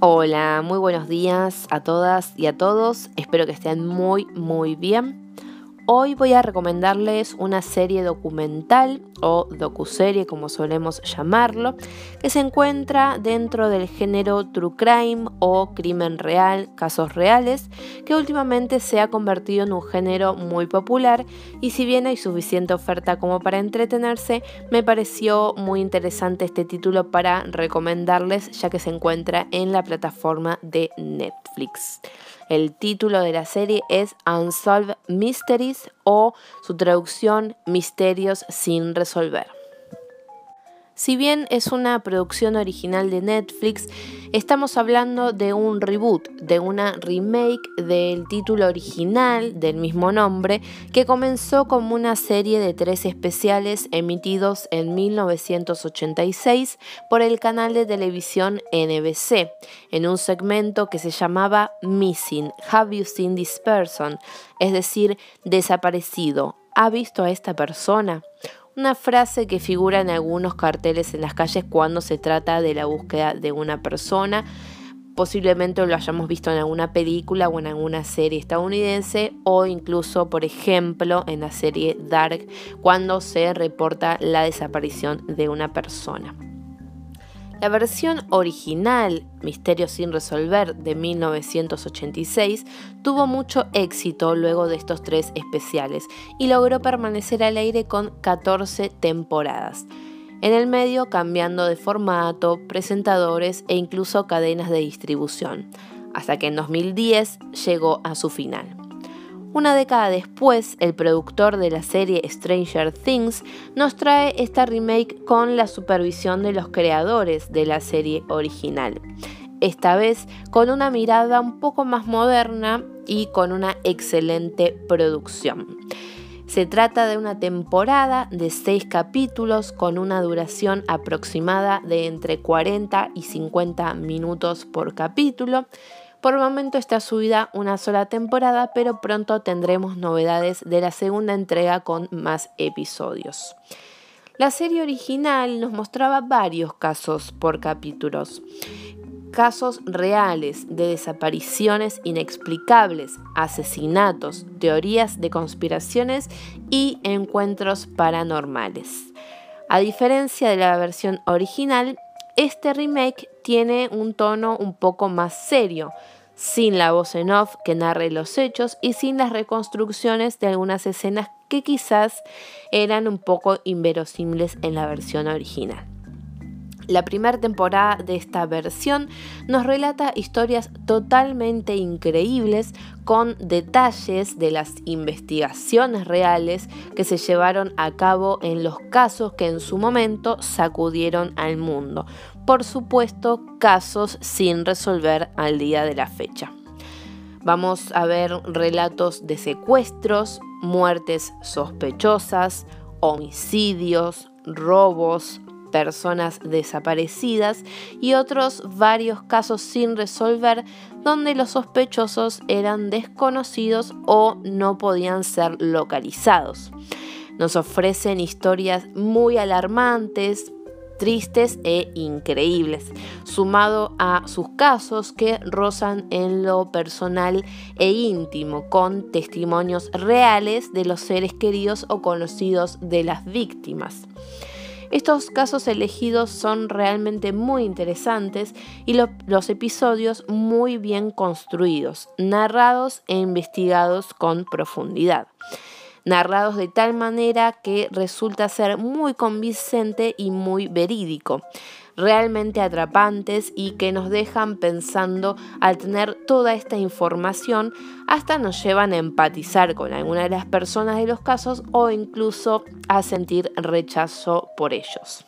Hola, muy buenos días a todas y a todos. Espero que estén muy, muy bien. Hoy voy a recomendarles una serie documental o docuserie como solemos llamarlo, que se encuentra dentro del género True Crime o crimen real, casos reales, que últimamente se ha convertido en un género muy popular y si bien hay suficiente oferta como para entretenerse, me pareció muy interesante este título para recomendarles ya que se encuentra en la plataforma de Netflix. El título de la serie es Unsolved Mysteries o su traducción Misterios sin resolver. Si bien es una producción original de Netflix, estamos hablando de un reboot, de una remake del título original del mismo nombre, que comenzó como una serie de tres especiales emitidos en 1986 por el canal de televisión NBC, en un segmento que se llamaba Missing, Have You Seen This Person? Es decir, desaparecido. ¿Ha visto a esta persona? Una frase que figura en algunos carteles en las calles cuando se trata de la búsqueda de una persona. Posiblemente lo hayamos visto en alguna película o en alguna serie estadounidense o incluso, por ejemplo, en la serie Dark, cuando se reporta la desaparición de una persona. La versión original, Misterio sin resolver, de 1986, tuvo mucho éxito luego de estos tres especiales y logró permanecer al aire con 14 temporadas. En el medio cambiando de formato, presentadores e incluso cadenas de distribución, hasta que en 2010 llegó a su final. Una década después, el productor de la serie Stranger Things nos trae esta remake con la supervisión de los creadores de la serie original. Esta vez con una mirada un poco más moderna y con una excelente producción. Se trata de una temporada de seis capítulos con una duración aproximada de entre 40 y 50 minutos por capítulo por el momento está subida una sola temporada, pero pronto tendremos novedades de la segunda entrega con más episodios. La serie original nos mostraba varios casos por capítulos. Casos reales de desapariciones inexplicables, asesinatos, teorías de conspiraciones y encuentros paranormales. A diferencia de la versión original, este remake tiene un tono un poco más serio, sin la voz en off que narre los hechos y sin las reconstrucciones de algunas escenas que quizás eran un poco inverosímiles en la versión original. La primera temporada de esta versión nos relata historias totalmente increíbles con detalles de las investigaciones reales que se llevaron a cabo en los casos que en su momento sacudieron al mundo. Por supuesto, casos sin resolver al día de la fecha. Vamos a ver relatos de secuestros, muertes sospechosas, homicidios, robos, personas desaparecidas y otros varios casos sin resolver donde los sospechosos eran desconocidos o no podían ser localizados. Nos ofrecen historias muy alarmantes, tristes e increíbles, sumado a sus casos que rozan en lo personal e íntimo, con testimonios reales de los seres queridos o conocidos de las víctimas. Estos casos elegidos son realmente muy interesantes y los episodios muy bien construidos, narrados e investigados con profundidad. Narrados de tal manera que resulta ser muy convincente y muy verídico realmente atrapantes y que nos dejan pensando al tener toda esta información, hasta nos llevan a empatizar con alguna de las personas de los casos o incluso a sentir rechazo por ellos.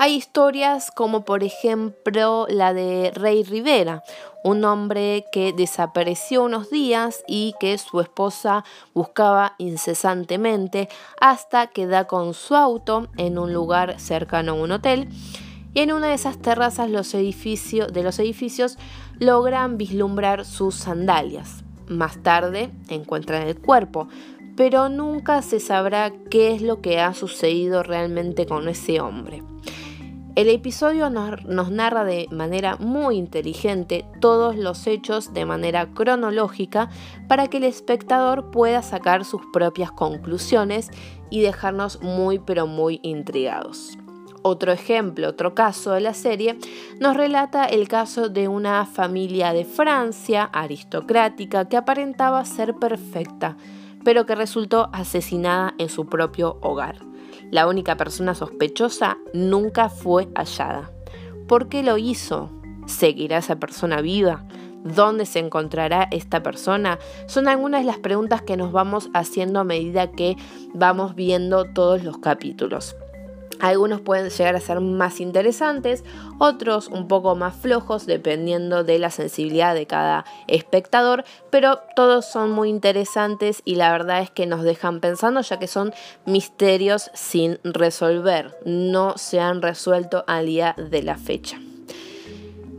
Hay historias como por ejemplo la de Rey Rivera, un hombre que desapareció unos días y que su esposa buscaba incesantemente hasta que da con su auto en un lugar cercano a un hotel y en una de esas terrazas los de los edificios logran vislumbrar sus sandalias. Más tarde encuentran el cuerpo, pero nunca se sabrá qué es lo que ha sucedido realmente con ese hombre. El episodio nos, narra de manera muy inteligente todos los hechos de manera cronológica para que el espectador pueda sacar sus propias conclusiones y dejarnos muy pero muy intrigados. Otro ejemplo, otro caso de la serie, nos relata el caso de una familia de Francia aristocrática que aparentaba ser perfecta, pero que resultó asesinada en su propio hogar. La única persona sospechosa nunca fue hallada. ¿Por qué lo hizo? ¿Seguirá esa persona viva? ¿Dónde se encontrará esta persona? Son algunas de las preguntas que nos vamos haciendo a medida que vamos viendo todos los capítulos. Algunos pueden llegar a ser más interesantes, otros un poco más flojos dependiendo de la sensibilidad de cada espectador, pero todos son muy interesantes y la verdad es que nos dejan pensando ya que son misterios sin resolver, no se han resuelto al día de la fecha.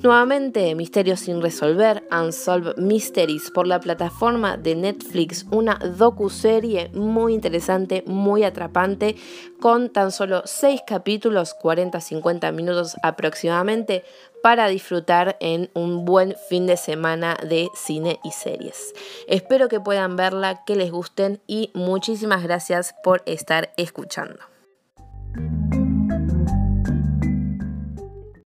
Nuevamente, Misterios sin resolver, Unsolved Mysteries por la plataforma de Netflix, una docu-serie muy interesante, muy atrapante, con tan solo 6 capítulos, 40-50 minutos aproximadamente, para disfrutar en un buen fin de semana de cine y series. Espero que puedan verla, que les gusten y muchísimas gracias por estar escuchando.